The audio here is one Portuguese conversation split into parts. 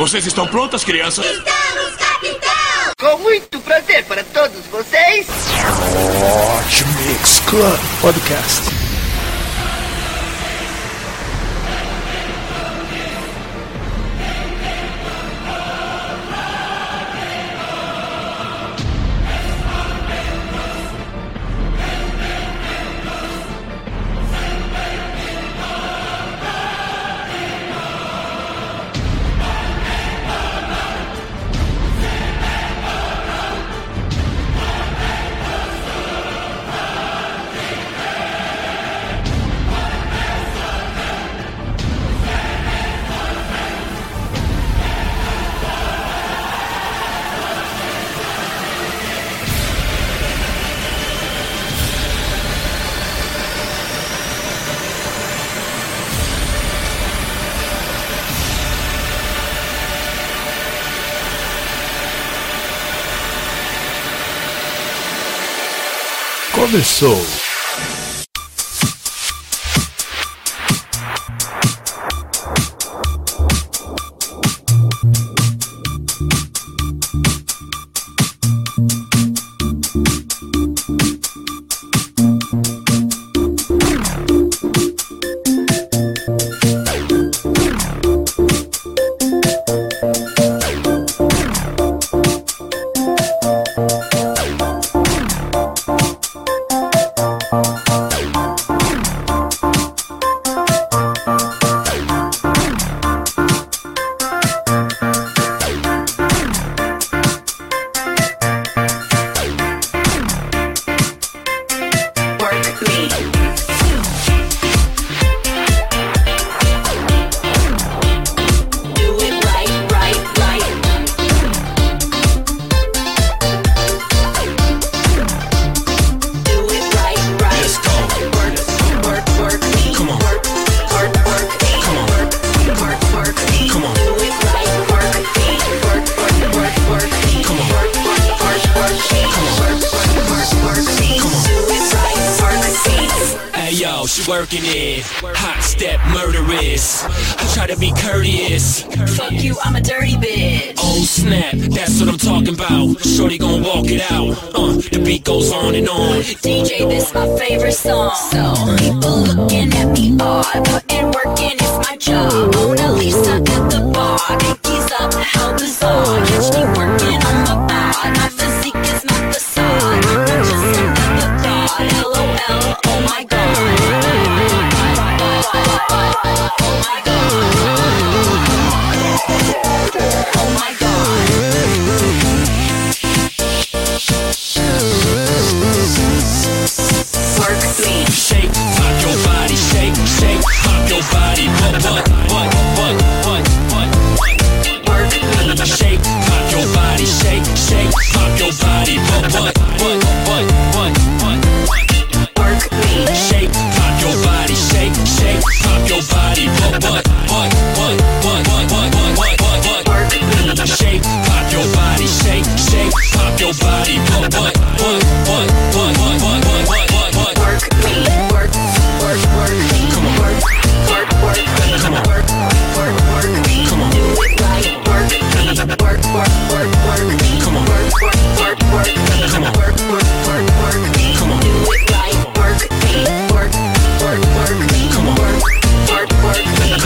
Vocês estão prontas, crianças? Estamos, capitão! Com muito prazer para todos vocês. Hot Mix Club Podcast. começou. Shorty gon' walk it out. Uh, the beat goes on and on. DJ, this my favorite song. So people looking at me odd, putting work in, it's my job.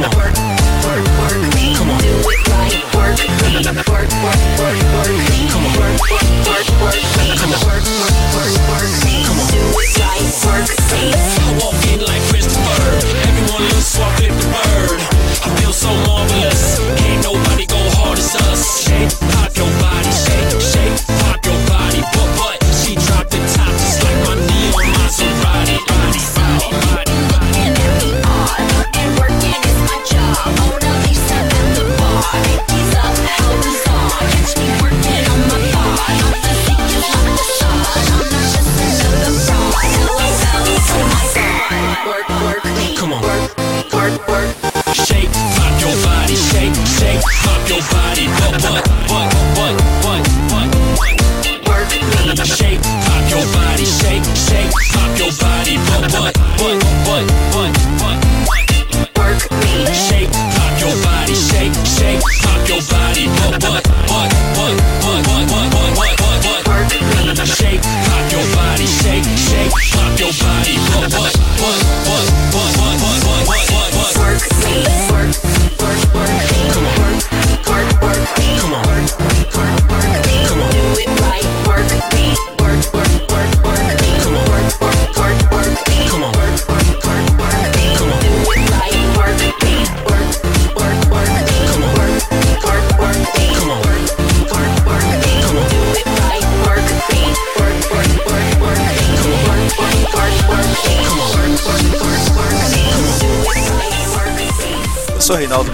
Come on.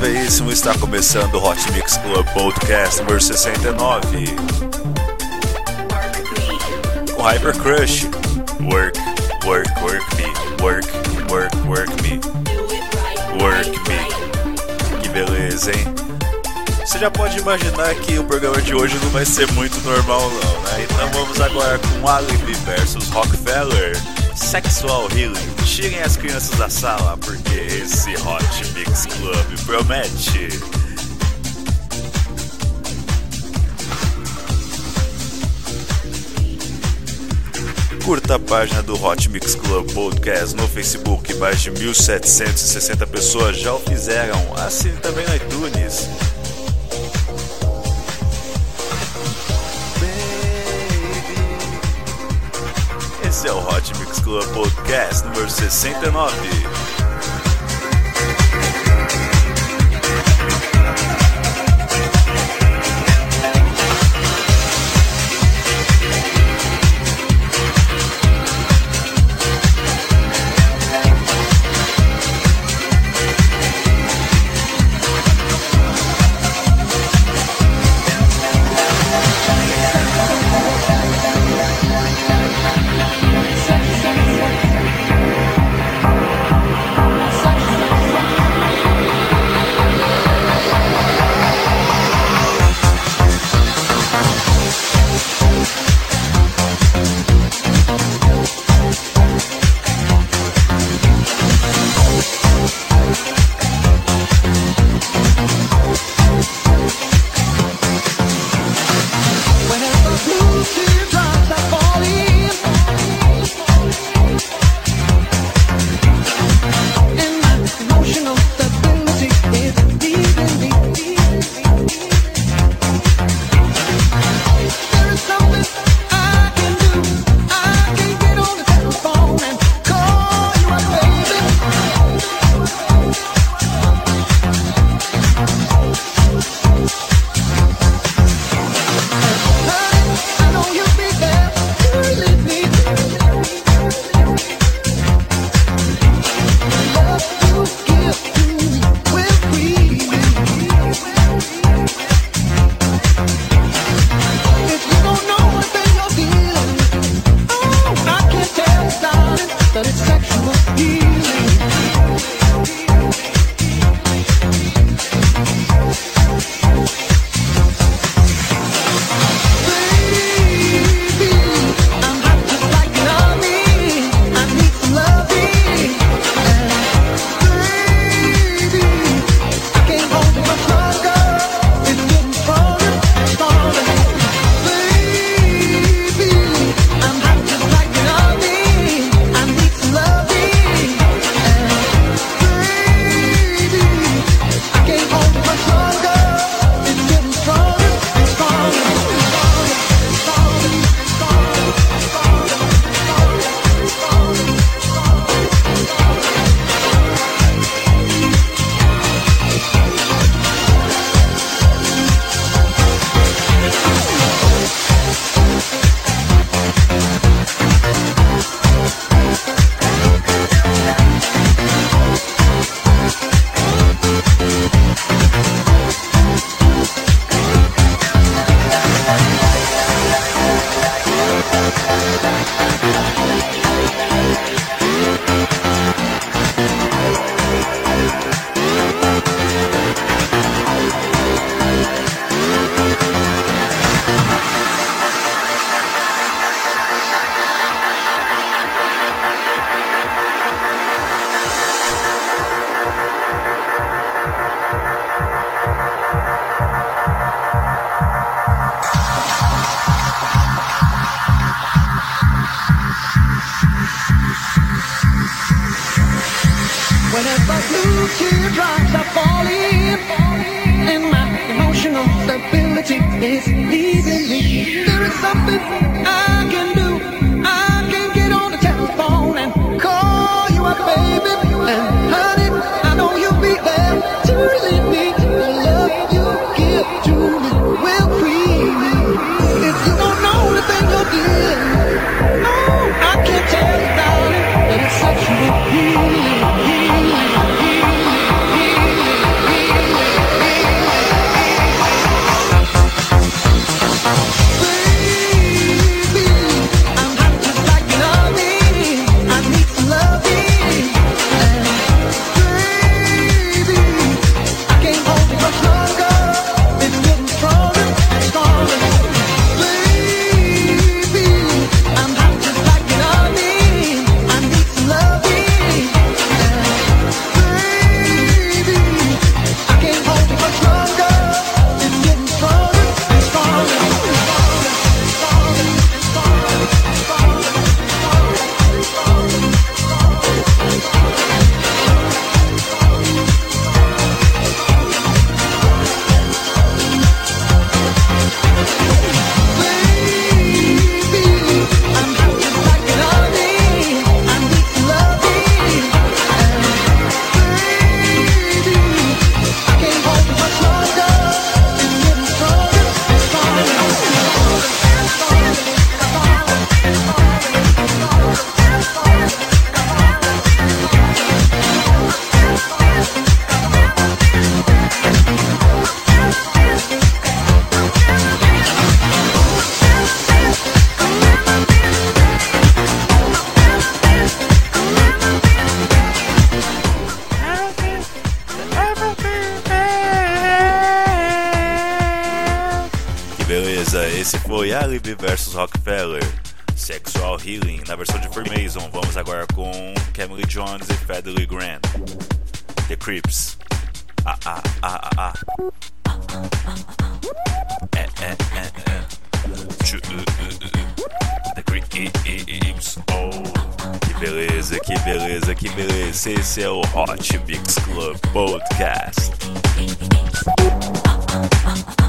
E está começando o Hot Mix Club Podcast número 69 com Hyper Crush. Work, work, work me, work, work, work me, work me. Que beleza, hein? Você já pode imaginar que o programa de hoje não vai ser muito normal não, né? Então vamos agora com Alibi versus Rockefeller. Sexual Healing. Tirem as crianças da sala, porque esse Hot Mix Club promete. Curta a página do Hot Mix Club Podcast no Facebook. Mais de 1.760 pessoas já o fizeram. Assine também no iTunes. Baby. Esse é o Hot Mix Club Podcast número 69. Thank you. Prison. Vamos agora com Camille Jones e Federally Grant. The Creeps. Ah, ah, ah, ah, ah. É, é, é, é. The Creeps. Oh. Que beleza, que beleza, que beleza. Esse é o Hot Mix Club Podcast. Ah, ah, ah, ah.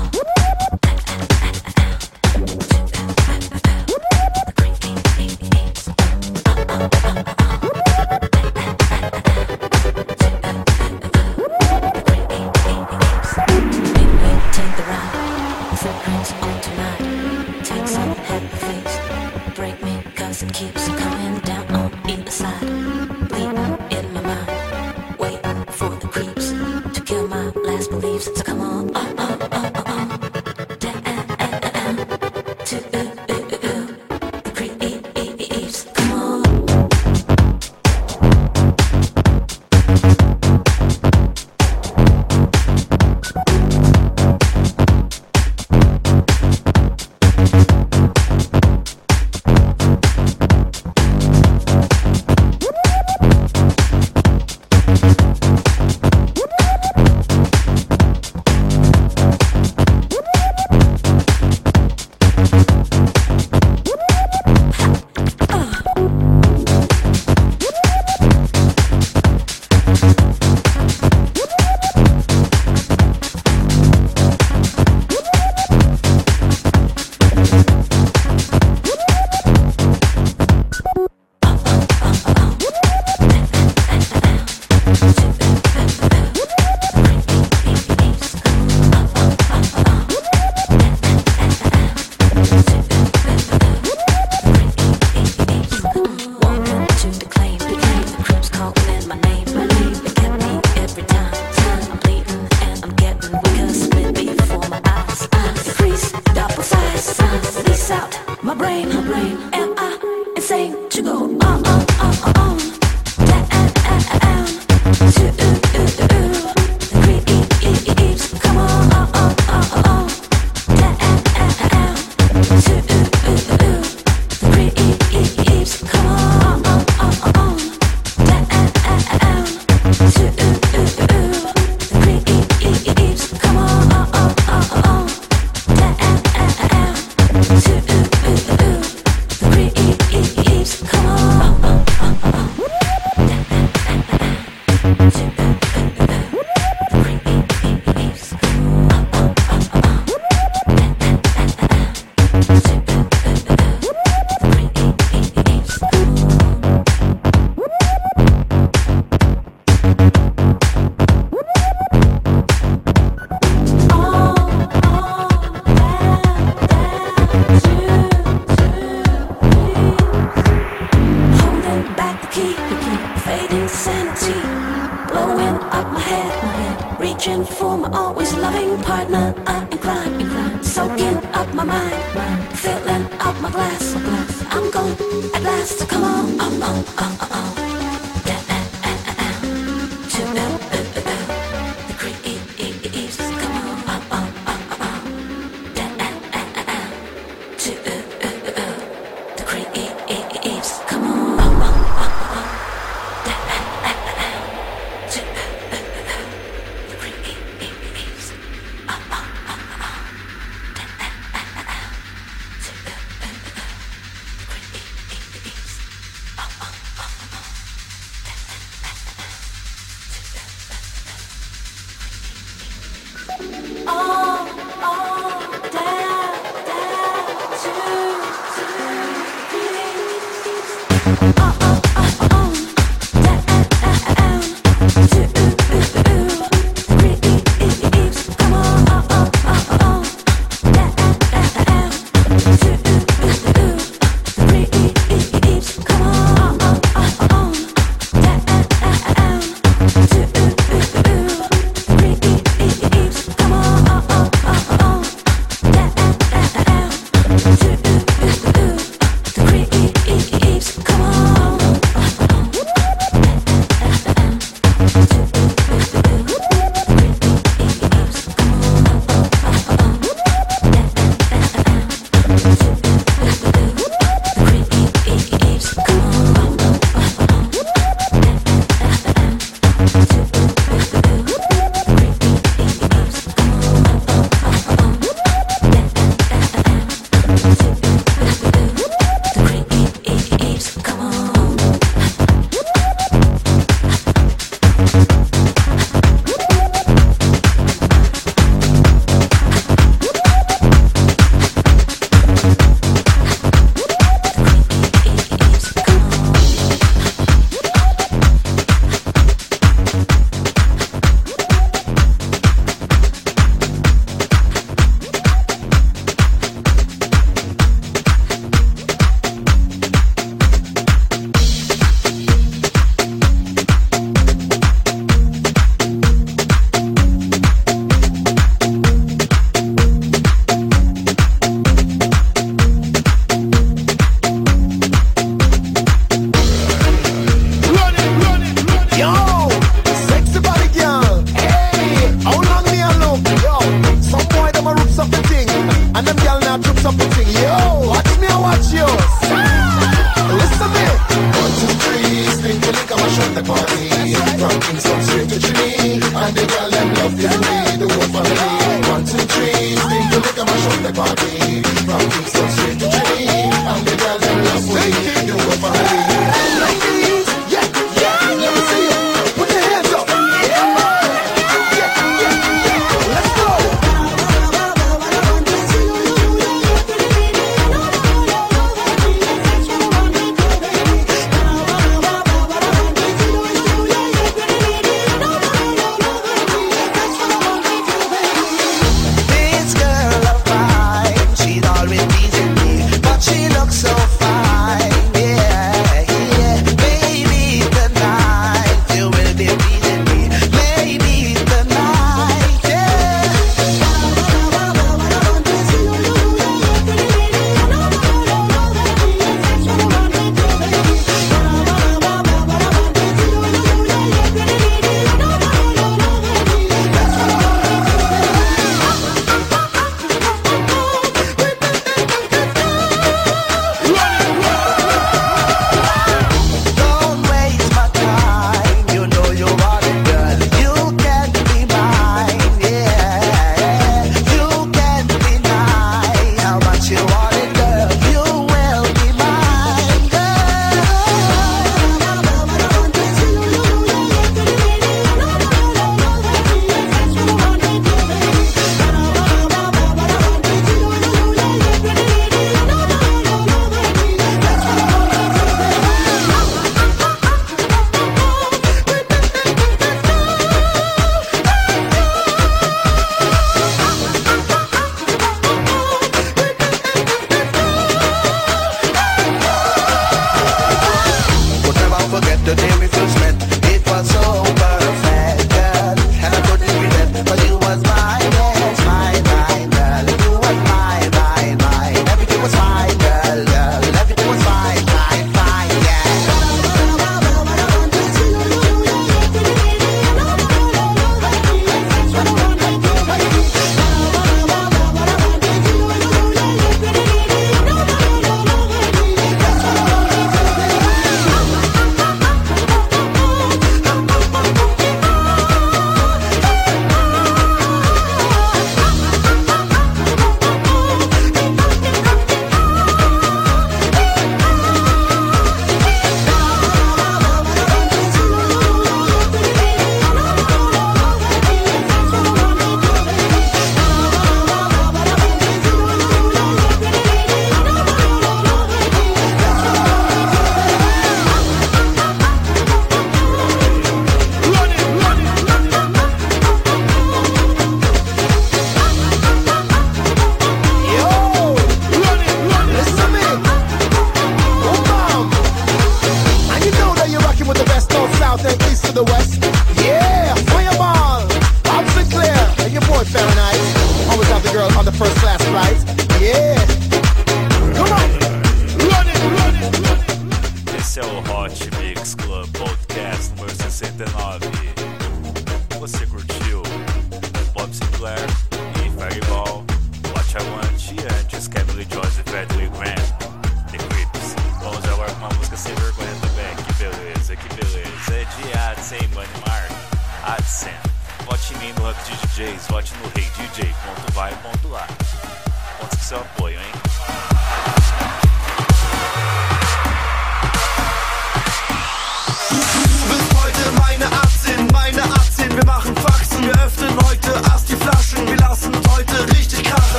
filling up my glass. I'm going at last. Come on, um, um, um, um. the party, from the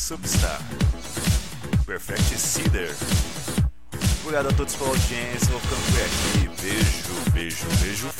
Substar, Perfect Cedar. Obrigado a todos pela audiência, vou ficando por aqui. Beijo, beijo, beijo.